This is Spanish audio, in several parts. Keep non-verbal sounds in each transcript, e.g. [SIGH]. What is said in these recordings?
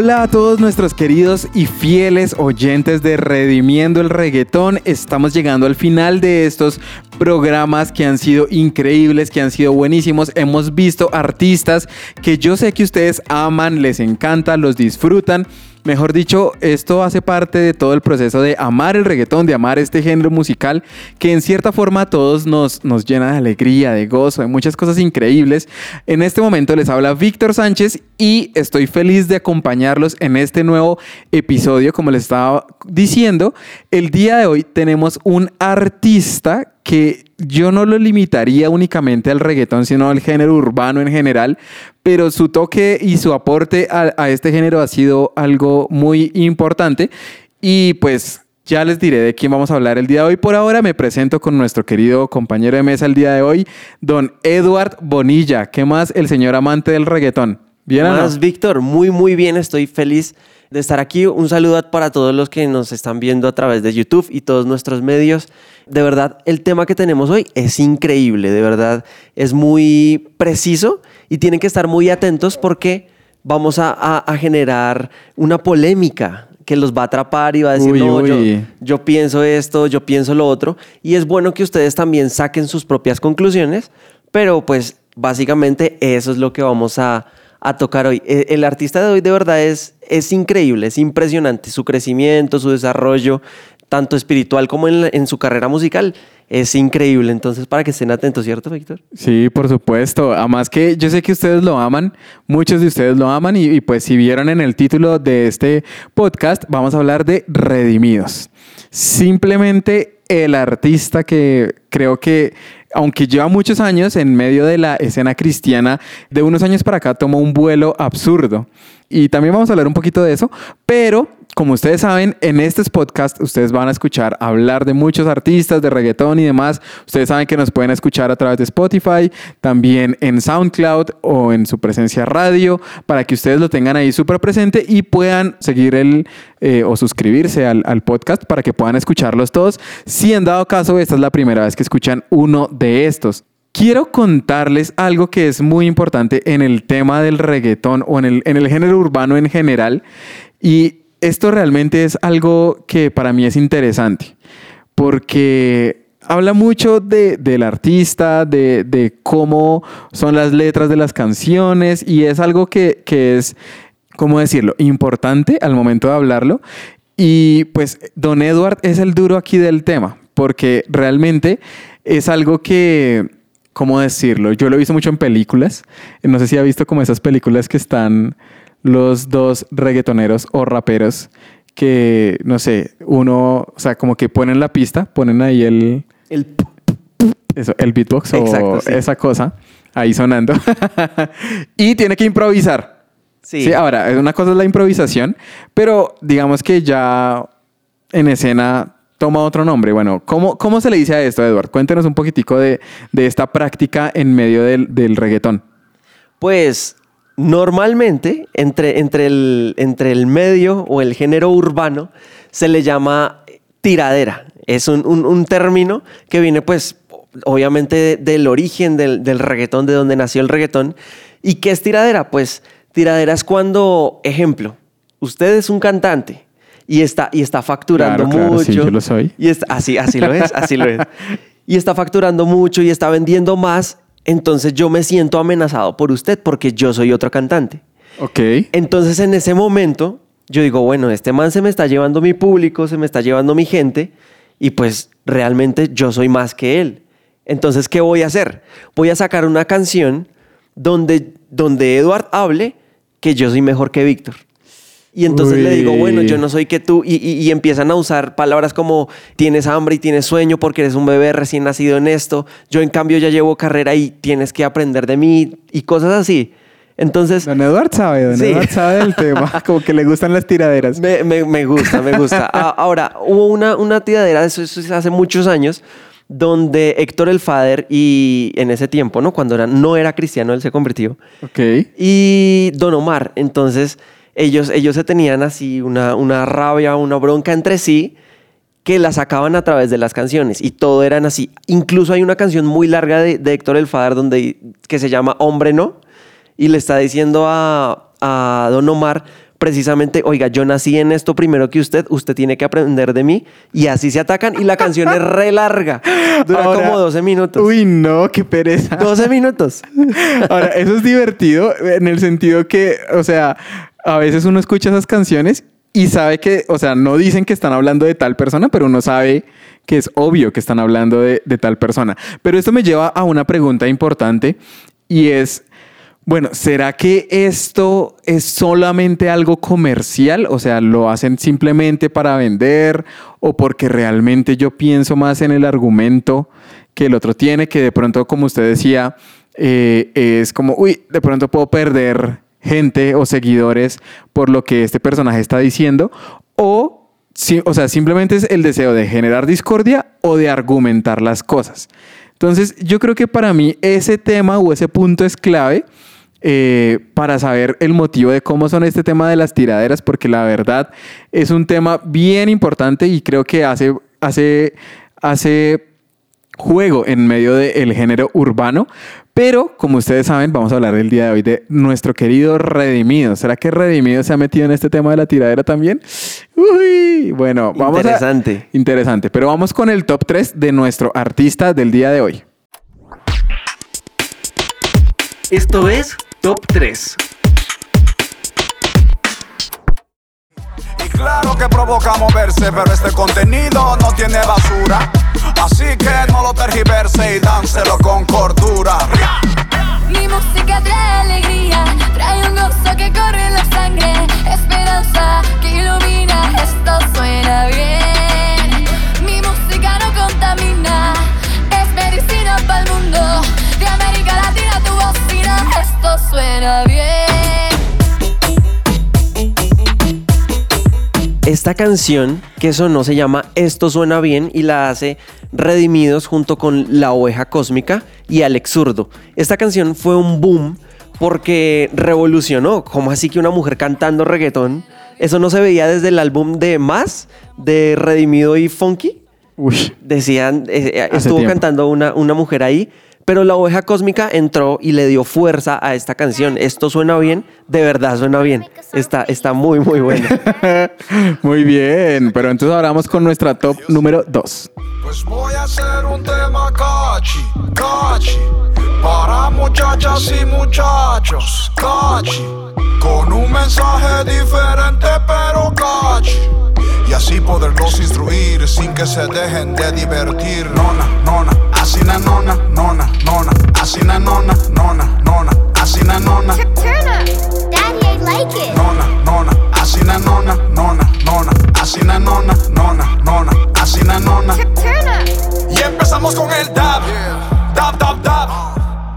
Hola a todos nuestros queridos y fieles oyentes de Redimiendo el Reggaetón. Estamos llegando al final de estos programas que han sido increíbles, que han sido buenísimos. Hemos visto artistas que yo sé que ustedes aman, les encanta, los disfrutan. Mejor dicho, esto hace parte de todo el proceso de amar el reggaetón, de amar este género musical que en cierta forma a todos nos, nos llena de alegría, de gozo, de muchas cosas increíbles. En este momento les habla Víctor Sánchez y estoy feliz de acompañarlos en este nuevo episodio. Como les estaba diciendo, el día de hoy tenemos un artista que yo no lo limitaría únicamente al reggaetón, sino al género urbano en general, pero su toque y su aporte a, este género ha sido algo muy importante y pues ya les diré de quién vamos a hablar el día de hoy. Por ahora me presento con nuestro querido compañero de mesa el día de hoy, don Edward Bonilla. ¿Qué más? El señor amante del reggaetón. ¿Bien más, Víctor, muy, muy bien. Estoy feliz de estar aquí. Un saludo para todos los que nos están viendo a través de YouTube y todos nuestros medios. De verdad, el tema que tenemos hoy es increíble, de verdad, es muy preciso y tienen que estar muy atentos porque vamos a, a, a generar una polémica que los va a atrapar y va a decir, Uy, no, uy. Yo, yo pienso esto, yo pienso lo otro. Y es bueno que ustedes también saquen sus propias conclusiones, pero pues básicamente eso es lo que vamos a, a tocar hoy. Eh, El artista de hoy de verdad es, es increíble, es impresionante. Su crecimiento, su desarrollo, tanto espiritual como en, su carrera musical, es increíble. Entonces, para que estén atentos, ¿cierto, Víctor? Sí, por supuesto. Además que yo sé que ustedes lo aman, muchos de ustedes lo aman y pues si vieron en el título de este podcast, vamos a hablar de Redimidos. Simplemente el artista que creo que, aunque lleva muchos años en medio de la escena cristiana, de unos años para acá tomó un vuelo absurdo. Y también vamos a hablar un poquito de eso, pero como ustedes saben, en estos podcasts ustedes van a escuchar hablar de muchos artistas de reggaetón y demás. Ustedes saben que nos pueden escuchar a través de Spotify, también en SoundCloud o en su presencia radio, para que ustedes lo tengan ahí súper presente y puedan seguir el eh, o suscribirse al, podcast para que puedan escucharlos todos. Si en dado caso esta es la primera vez que escuchan uno de estos. Quiero contarles algo que es muy importante en el tema del reggaetón o en el, en el género urbano en general. Y esto realmente es algo que para mí es interesante. Porque habla mucho de, del artista, de, de cómo son las letras de las canciones. Y es algo que, que es, ¿cómo decirlo?, importante al momento de hablarlo. Y pues Don Edward es el duro aquí del tema. Porque realmente es algo que ¿cómo decirlo? Yo lo he visto mucho en películas. No sé si ha visto como esas películas que están los dos reggaetoneros o raperos que, no sé, uno, o sea, como que ponen la pista, ponen ahí el, El eso, el beatbox Exacto, o sí. esa cosa ahí sonando [LAUGHS] y tiene que improvisar. Sí. Sí, ahora, una cosa es la improvisación, pero digamos que ya en escena toma otro nombre. Bueno, ¿cómo, cómo se le dice a esto, Edward? Cuéntenos un poquitico de, de esta práctica en medio del, del reggaetón. Pues normalmente entre, entre, el, entre el medio o el género urbano se le llama tiradera. Es un, un- un término que viene pues obviamente de- del origen del, del reggaetón, de donde nació el reggaetón. ¿Y qué es tiradera? Pues tiradera es cuando, ejemplo, usted es un cantante y está, y está facturando Claro, claro, mucho. sí, yo lo soy. Y está, así, así lo es, así lo es. [LAUGHS] Y está facturando mucho y está vendiendo más. Entonces yo me siento amenazado por usted porque yo soy otro cantante. Ok. Entonces en ese momento yo digo, bueno, este man se me está llevando mi público, se me está llevando mi gente y pues realmente yo soy más que él. Entonces, ¿qué voy a hacer? Voy a sacar una canción donde, donde Edward hable que yo soy mejor que Víctor. Y entonces le digo, Uy. bueno, yo no soy que tú. Y, y- y empiezan a usar palabras como tienes hambre y tienes sueño porque eres un bebé recién nacido en esto. Yo en cambio ya llevo carrera y tienes que aprender de mí y cosas así. Entonces, Don Eduard sabe, Don Sí. Eduard sabe del tema. [LAUGHS] Como que le gustan las tiraderas. Me, me- me gusta, me gusta. A- [LAUGHS] Ahora, hubo una, una tiradera, eso, eso es hace muchos años, donde Héctor el Fader y en ese tiempo, ¿no? Cuando era, no era cristiano, él se convirtió. Ok. Y Don Omar, entonces ellos, ellos se tenían así una, una rabia, una bronca entre sí que la sacaban a través de las canciones y todo eran así. Incluso hay una canción muy larga de, de Héctor el Fader donde, que se llama Hombre No y le está diciendo a, a Don Omar precisamente, oiga, yo nací en esto primero que usted, usted tiene que aprender de mí y así se atacan y la canción es re larga, dura Ahora- como 12 minutos. Uy, no, qué pereza. 12 minutos. [LAUGHS] Ahora, eso es divertido en el sentido que, o sea, a veces uno escucha esas canciones y sabe que, o sea, no dicen que están hablando de tal persona, pero uno sabe que es obvio que están hablando de, tal persona. Pero esto me lleva a una pregunta importante y es, bueno, ¿será que esto es solamente algo comercial? O sea, ¿lo hacen simplemente para vender o porque realmente yo pienso más en el argumento que el otro tiene, que de pronto, como usted decía, eh, es como, uy, de pronto puedo perder gente o seguidores por lo que este personaje está diciendo? O, o sea, simplemente es el deseo de generar discordia o de argumentar las cosas. Entonces, yo creo que para mí ese tema o ese punto es clave eh, para saber el motivo de cómo son este tema de las tiraderas, porque la verdad es un tema bien importante y creo que hace, hace, hace juego en medio del género urbano. Pero, como ustedes saben, vamos a hablar el día de hoy de nuestro querido Redimido. ¿Será que Redimido se ha metido en este tema de la tiradera también? Uy, bueno, vamos a... Interesante. Interesante. Pero vamos con el top 3 de nuestro artista del día de hoy. Esto es Top 3. Claro que provoca moverse, pero este contenido no tiene basura. Así que no lo tergiverse y dánselo con cordura. Mi música trae alegría, trae un gozo que corre en la sangre, esperanza que ilumina, esto suena bien. Esta canción que sonó se llama Esto suena bien y la hace Redimidos junto con La Oveja Cósmica y Alex Zurdo. Esta canción fue un boom porque revolucionó. ¿Cómo así que una mujer cantando reggaetón? Eso no se veía desde el álbum de Más, de Redimido y Funky. Uy, Decían, eh, eh, estuvo tiempo. cantando una, una mujer ahí, pero la oveja cósmica entró y le dio fuerza a esta canción. Esto suena bien, de verdad suena bien. Está, está muy, muy bueno. [LAUGHS] muy bien. Pero entonces ahora vamos con nuestra top número 2. Pues voy a hacer un tema cachi, cachi. Para muchachas y muchachos, cachi. Con un mensaje diferente pero cachi. Y así poderlos instruir sin que se dejen de divertir. Nona, nona, así na nona, nona, nona. Así na nona, nona, nona. Así na nona, Turn up. Daddy, I like it. nona, nona. Así na nona, nona, nona. Así na nona, nona, nona. Así na nona. Turn up. Y empezamos con el dab. Dab, dab, dab.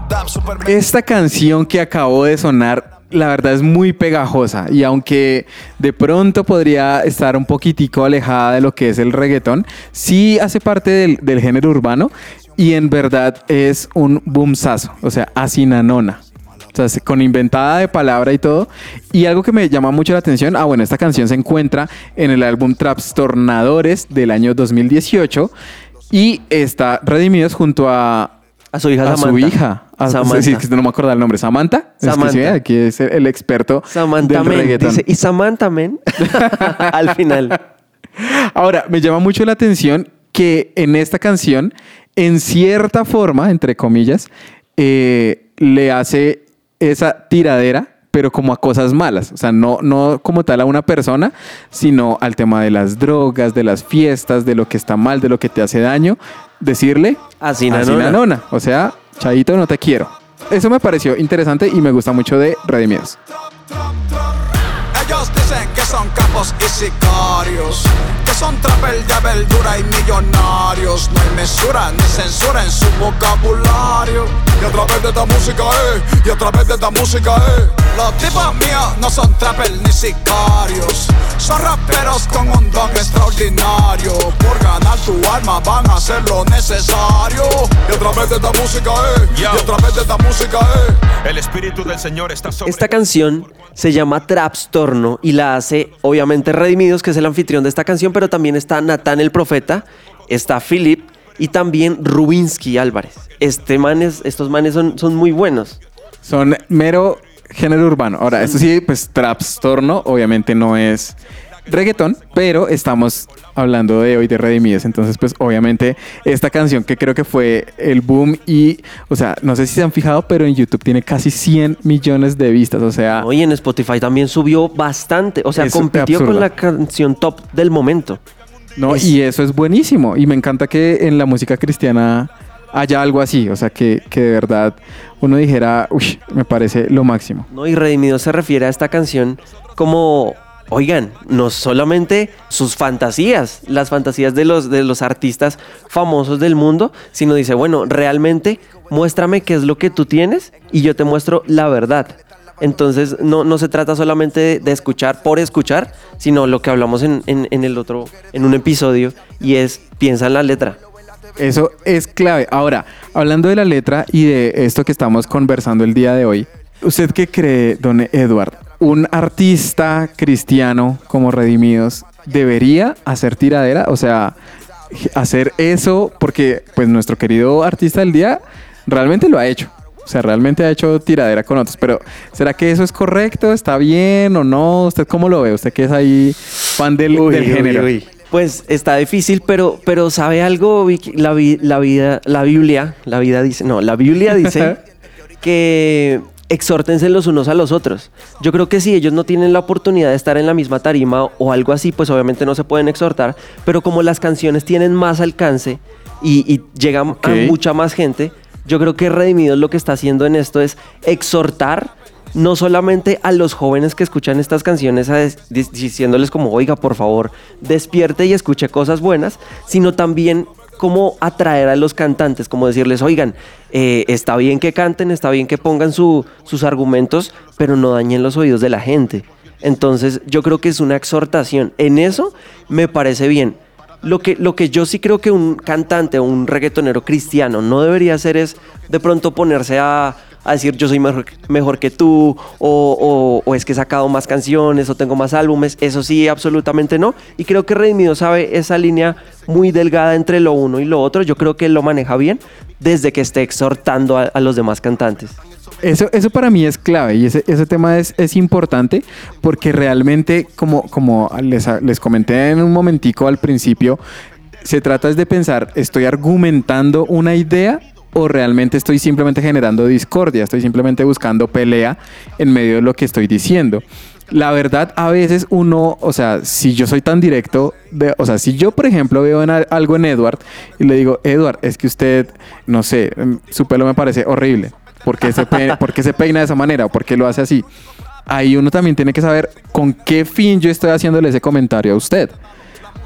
Dab super Esta canción que acabó de sonar, la verdad es muy pegajosa y aunque de pronto podría estar un poquitico alejada de lo que es el reggaetón, sí hace parte del, del género urbano y en verdad es un boomsazo, o sea, asinanona. O sea, se- con inventada de palabra y todo. Y algo que me llama mucho la atención, ah, bueno, esta canción se encuentra en el álbum Trastornadores del año 2018 y está Redimidos junto a A su hija a su Samantha. hija. A, Samantha. Sí, es que no me acuerdo el nombre. ¿Samantha? Es que Samantha. sí, aquí es el, el experto Samantha del Men. reggaetón. Dice, y Samantha Men. [LAUGHS] Al final. [LAUGHS] Ahora, me llama mucho la atención que en esta canción, en cierta forma, entre comillas, eh, le hace esa tiradera, pero como a cosas malas. O sea, no, no como tal a una persona, sino al tema de las drogas, de las fiestas, de lo que está mal, de lo que te hace daño. Decirle Así "Así nanona". nanona". O sea, Chaito, no te quiero. Eso me pareció interesante y me gusta mucho de Redimidos. Dicen que son capos y sicarios, que son trapel de verdura y millonarios. No hay mesura ni censura en su vocabulario. Y a través de esta música, eh, y a través de esta música, eh. Los tipos míos no son trappers ni sicarios. Son raperos con un don extraordinario. Por ganar tu alma van a hacer lo necesario. Y a través de esta música, eh, y a través de esta música, eh. El Espíritu del Señor está sobre Esta canción se llama Trapstorno y la hace obviamente Redimidos, que es el anfitrión de esta canción, pero también está Natán el Profeta, está Philip y también Rubinsky Álvarez. Este manes, estos manes son, son muy buenos. Son mero género urbano. Ahora, esto sí, pues trapstorno, obviamente no es reggaetón, pero estamos hablando de hoy de Redimidos. Entonces, pues obviamente esta canción que creo que fue el boom y, o sea, no sé si se han fijado, pero en YouTube tiene casi 100 millones de vistas. O sea, Hoy en Spotify también subió bastante, o sea, compitió con la canción top del momento. no, es- y eso es buenísimo. Y me encanta que en la música cristiana haya algo así. O sea, que, que de verdad uno dijera, uy, me parece lo máximo. ¿no? Y Redimidos se refiere a esta canción como, oigan, no solamente sus fantasías, las fantasías de los, de los artistas famosos del mundo, sino dice, bueno, realmente muéstrame qué es lo que tú tienes y yo te muestro la verdad. Entonces no, no se trata solamente de, escuchar por escuchar, sino lo que hablamos en- en el otro, en un episodio, y es piensa en la letra. Eso es clave. Ahora, hablando de la letra y de esto que estamos conversando el día de hoy, ¿usted qué cree, don Edward? ¿Un artista cristiano como Redimidos debería hacer tiradera? O sea, hacer eso porque pues nuestro querido artista del día realmente lo ha hecho. O sea, realmente ha hecho tiradera con otros. Pero, ¿será que eso es correcto? ¿Está bien o no? ¿Usted cómo lo ve? ¿Usted que es ahí fan del, Uy, del uy, género? uy. Pues está difícil, pero, pero ¿sabe algo? Vicky? La, la vida, la Biblia, la vida dice, no, la Biblia dice [LAUGHS] que exhórtense los unos a los otros. Yo creo que si ellos no tienen la oportunidad de estar en la misma tarima o algo así, pues obviamente no se pueden exhortar, pero como las canciones tienen más alcance y, y llegan a mucha más gente, yo creo que Redimidos lo que está haciendo en esto es exhortar no solamente a los jóvenes que escuchan estas canciones a diciéndoles como, oiga, por favor, despierte y escuche cosas buenas, sino también como atraer a los cantantes, como decirles, oigan, eh, está bien que canten, está bien que pongan su- sus argumentos, pero no dañen los oídos de la gente. Entonces yo creo que es una exhortación. En eso me parece bien. Lo que, lo que yo sí creo que un cantante o un reggaetonero cristiano no debería hacer es de pronto ponerse a, a decir yo soy mejor, mejor que tú o, o- o es que he sacado más canciones o tengo más álbumes. Eso sí, absolutamente no. Y creo que Redimido sabe esa línea muy delgada entre lo uno y lo otro. Yo creo que él lo maneja bien desde que esté exhortando a- a los demás cantantes. Eso, eso para mí es clave y ese, ese tema es, es importante porque realmente, como, como les, les comenté en un momentico al principio, se trata de pensar, ¿estoy argumentando una idea o realmente estoy simplemente generando discordia? Estoy simplemente buscando pelea en medio de lo que estoy diciendo. La verdad, a veces uno, o sea, si yo soy tan directo, de- o sea, si yo, por ejemplo, veo en algo en Edward y le digo, Edward, es que usted, no sé, mm, su pelo me parece horrible. ¿Por qué se, pe- por qué se peina de esa manera? ¿O por qué lo hace así? Ahí uno también tiene que saber con qué fin yo estoy haciéndole ese comentario a usted.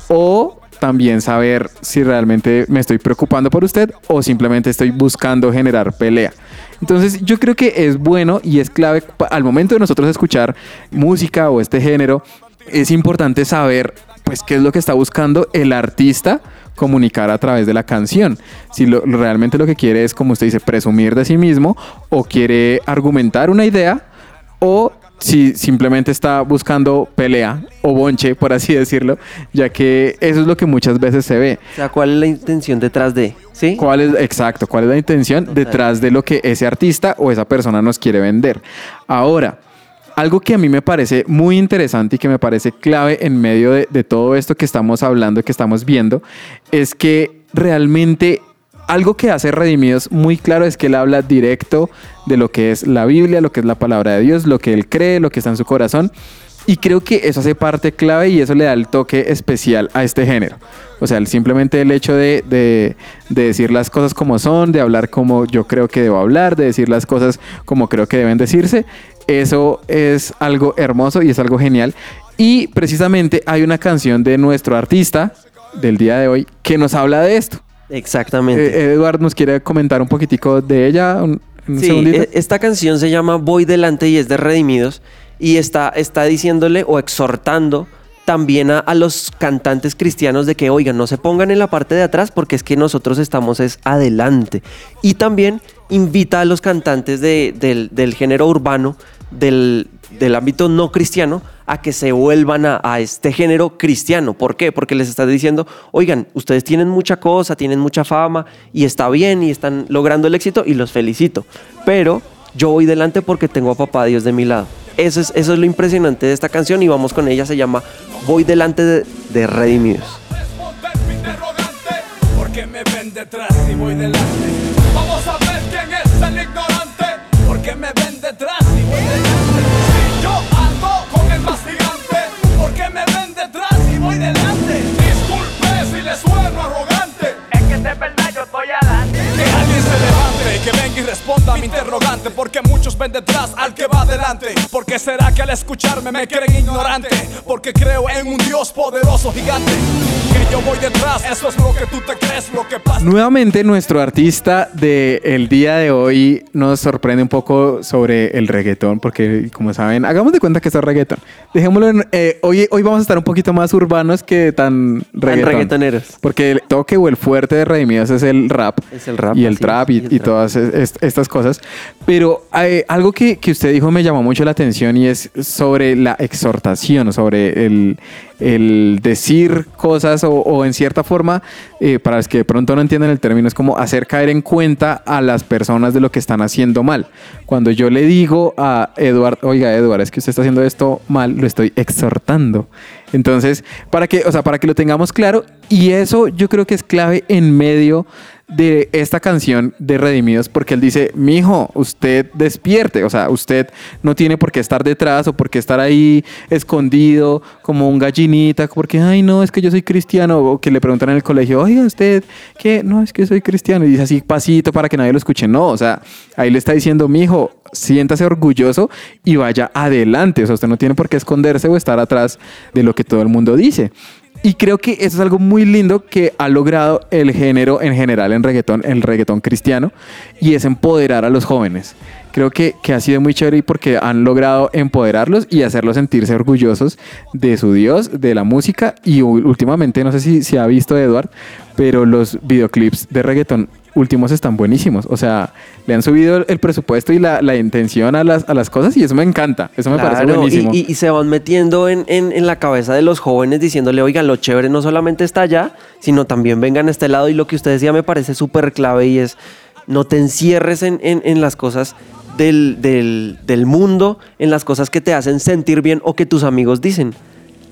O también saber si realmente me estoy preocupando por usted o simplemente estoy buscando generar pelea. Entonces yo creo que es bueno y es clave al momento de nosotros escuchar música o este género, es importante saber pues qué es lo que está buscando el artista comunicar a través de la canción. Si lo- realmente lo que quiere es, como usted dice, presumir de sí mismo o quiere argumentar una idea o si simplemente está buscando pelea o bonche, por así decirlo, ya que eso es lo que muchas veces se ve. O sea, ¿cuál es la intención detrás de? ¿Sí? ¿Cuál es, exacto, cuál es la intención detrás de lo que ese artista o esa persona nos quiere vender? Ahora, algo que a mí me parece muy interesante y que me parece clave en medio de, de todo esto que estamos hablando, que estamos viendo, es que realmente algo que hace Redimidos muy claro es que él habla directo de lo que es la Biblia, lo que es la palabra de Dios, lo que él cree, lo que está en su corazón. Y creo que eso hace parte clave y eso le da el toque especial a este género. O sea, simplemente el hecho de- de decir las cosas como son, de hablar como yo creo que debo hablar, de decir las cosas como creo que deben decirse, eso es algo hermoso y es algo genial. Y precisamente hay una canción de nuestro artista del día de hoy que nos habla de esto. Exactamente. Eh, Eduard nos quiere comentar un poquitico de ella. Un- un Sí, segundito? e- esta canción se llama Voy delante y es de Redimidos y está, está diciéndole o exhortando también a, a los cantantes cristianos de que, oigan, no se pongan en la parte de atrás porque es que nosotros estamos es adelante. Y también invita a los cantantes de- del, del género urbano, del, del ámbito no cristiano, a que se vuelvan a, este género cristiano. ¿Por qué? Porque les está diciendo, oigan, ustedes tienen mucha cosa, tienen mucha fama y está bien y están logrando el éxito y los felicito. Pero yo voy delante porque tengo a papá Dios de mi lado. Eso es, eso es lo impresionante de esta canción y vamos con ella, se llama Voy delante de, de Redimidos. detrás y voy delante Vamos a ver quién es el ignorante Porque me que venga y responda a mi interrogante Porque muchos ven detrás al que va adelante Porque será que al escucharme me creen ignorante Porque creo en un Dios poderoso gigante Que yo voy detrás, eso es lo que tú te crees, lo que pasa Nuevamente nuestro artista del día de hoy nos sorprende un poco sobre el reggaetón, porque como saben, hagamos de cuenta que es reggaetón. Dejémoslo en, eh, hoy, hoy vamos a estar un poquito más urbanos que tan reggaetón. reggaetoneros. Porque el toque o el fuerte de Redimidos es el rap. Es el rap, Y el trap es, y, y el y trap. todas es- es- estas cosas. Pero eh, algo que, que usted dijo me llamó mucho la atención y es sobre la exhortación, sobre el, decir cosas o, o en cierta forma, eh, para los que de pronto no entienden el término, es como hacer caer en cuenta a las personas de lo que están haciendo mal. Cuando yo le digo a Eduard, oiga Eduard, es que usted está haciendo esto mal, lo estoy exhortando. Entonces, para que, o sea, para que lo tengamos claro, y eso yo creo que es clave en medio de esta canción de Redimidos, porque él dice, mijo, usted despierte, o sea, usted no tiene por qué estar detrás o por qué estar ahí escondido como un gallinita, porque, ay, no, es que yo soy cristiano, o que le preguntan en el colegio, oiga, usted, ¿qué? No, es que soy cristiano, y dice así pasito para que nadie lo escuche, no, o sea, ahí le está diciendo, mijo, siéntase orgulloso y vaya adelante, o sea, usted no tiene por qué esconderse o estar atrás de lo que todo el mundo dice. Y creo que eso es algo muy lindo que ha logrado el género en general en reggaetón, el reggaetón cristiano, y es empoderar a los jóvenes. Creo que, que ha sido muy chévere porque han logrado empoderarlos y hacerlos sentirse orgullosos de su Dios, de la música. Y últimamente, no sé si se ha visto, Eduard, pero los videoclips de reggaetón últimos están buenísimos. O sea, le han subido el presupuesto y la, la intención a las, a las cosas y eso me encanta. Eso me parece buenísimo. Y, y- y se van metiendo en, en- en la cabeza de los jóvenes diciéndole, oigan, lo chévere no solamente está allá, sino también vengan a este lado. Y lo que usted decía me parece súper clave y es, no te encierres en, en- en las cosas del, del- del mundo, en las cosas que te hacen sentir bien o que tus amigos dicen.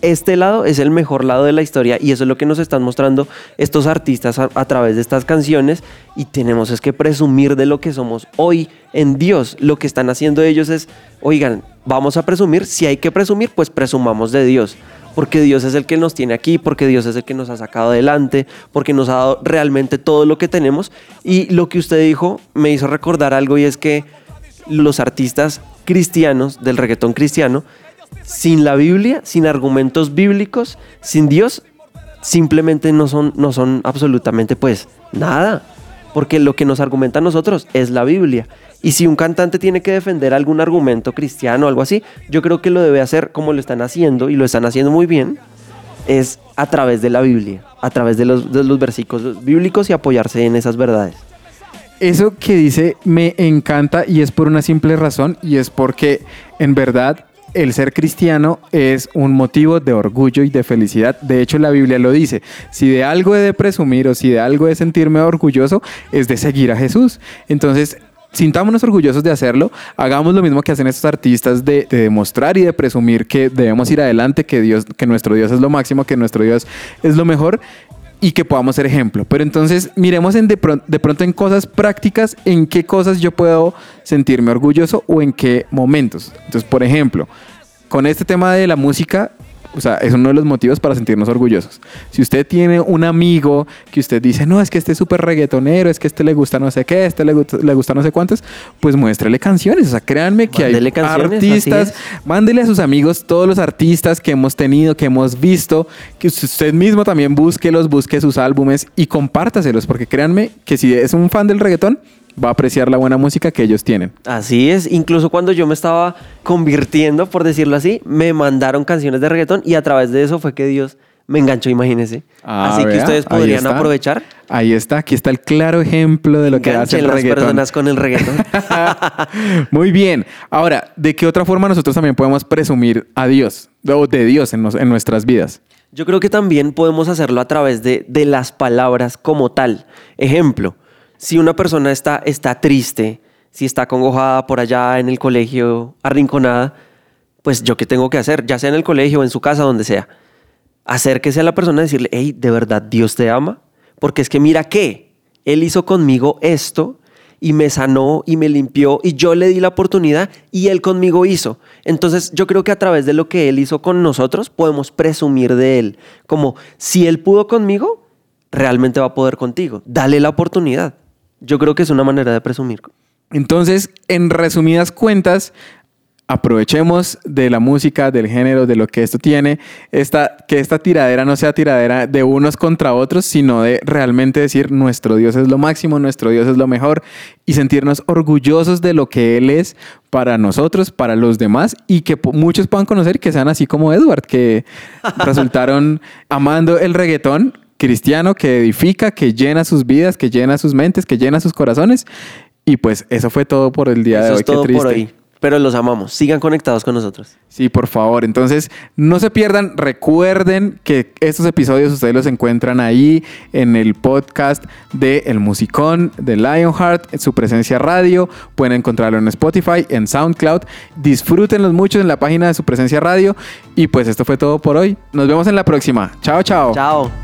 Este lado es el mejor lado de la historia y eso es lo que nos están mostrando estos artistas a, través de estas canciones y tenemos es que presumir de lo que somos hoy en Dios. Lo que están haciendo ellos es, oigan, vamos a presumir, si hay que presumir, pues presumamos de Dios. Porque Dios es el que nos tiene aquí, porque Dios es el que nos ha sacado adelante, porque nos ha dado realmente todo lo que tenemos. Y lo que usted dijo me hizo recordar algo y es que los artistas cristianos del reggaetón cristiano sin la Biblia, sin argumentos bíblicos, sin Dios, simplemente no son, no son absolutamente pues nada. Porque lo que nos argumenta a nosotros es la Biblia. Y si un cantante tiene que defender algún argumento cristiano o algo así, yo creo que lo debe hacer como lo están haciendo y lo están haciendo muy bien, es a través de la Biblia, a través de los, de los versículos bíblicos y apoyarse en esas verdades. Eso que dice me encanta y es por una simple razón y es porque en verdad el ser cristiano es un motivo de orgullo y de felicidad. De hecho, la Biblia lo dice. Si de algo he de presumir o si de algo he de sentirme orgulloso, es de seguir a Jesús. Entonces, sintámonos orgullosos de hacerlo. Hagamos lo mismo que hacen estos artistas de, de demostrar y de presumir que debemos ir adelante, que Dios, que nuestro Dios es lo máximo, que nuestro Dios es lo mejor y que podamos ser ejemplo. Pero entonces miremos en de, de pronto en cosas prácticas, en qué cosas yo puedo sentirme orgulloso o en qué momentos. Entonces, por ejemplo, con este tema de la música, o sea, es uno de los motivos para sentirnos orgullosos. Si usted tiene un amigo que usted dice, no, es que este es súper reggaetonero, es que este le gusta no sé qué, este le, gusta- le gusta no sé cuántos, pues muéstrele canciones. O sea, créanme que Mándele hay artistas, mándele a sus amigos todos los artistas que hemos tenido, que hemos visto, que usted mismo también búsquelos, busque sus álbumes y compártaselos, porque créanme que si es un fan del reggaetón, va a apreciar la buena música que ellos tienen. Así es, incluso cuando yo me estaba convirtiendo, por decirlo así, me mandaron canciones de reggaetón y a través de eso fue que Dios me enganchó, imagínense. Ah, así que ustedes podrían aprovechar. Ahí está, aquí está el claro ejemplo de lo que hace el las reggaetón. personas con el reggaetón. [LAUGHS] Muy bien. Ahora, ¿de qué otra forma nosotros también podemos presumir a Dios o de Dios en, nos- en nuestras vidas? Yo creo que también podemos hacerlo a través de, de las palabras como tal. Ejemplo, si una persona está, está triste, si está congojada por allá en el colegio, arrinconada, pues yo qué tengo que hacer, ya sea en el colegio en su casa, donde sea. Acérquese a la persona y decirle, hey, ¿de verdad Dios te ama? Porque es que mira que Él hizo conmigo esto y me sanó y me limpió y yo le di la oportunidad y Él conmigo hizo. Entonces yo creo que a través de lo que Él hizo con nosotros podemos presumir de Él. Como si Él pudo conmigo, realmente va a poder contigo. Dale la oportunidad. Yo creo que es una manera de presumir. Entonces, en resumidas cuentas, aprovechemos de la música, del género, de lo que esto tiene, esta, que esta tiradera no sea tiradera de unos contra otros, sino de realmente decir nuestro Dios es lo máximo, nuestro Dios es lo mejor y sentirnos orgullosos de lo que Él es para nosotros, para los demás y que muchos puedan conocer que sean así como Edward, que [LAUGHS] resultaron amando el reggaetón cristiano que edifica, que llena sus vidas, que llena sus mentes, que llena sus corazones. Y pues eso fue todo por el día de hoy. es todo Qué triste. por hoy. Pero los amamos. Sigan conectados con nosotros. Sí, por favor. Entonces, no se pierdan. Recuerden que estos episodios ustedes los encuentran ahí en el podcast de El Musicón de Lionheart, en su presencia radio. Pueden encontrarlo en Spotify, en SoundCloud. Disfrútenlos mucho en la página de su presencia radio. Y pues esto fue todo por hoy. Nos vemos en la próxima. Chao, chao. Chao.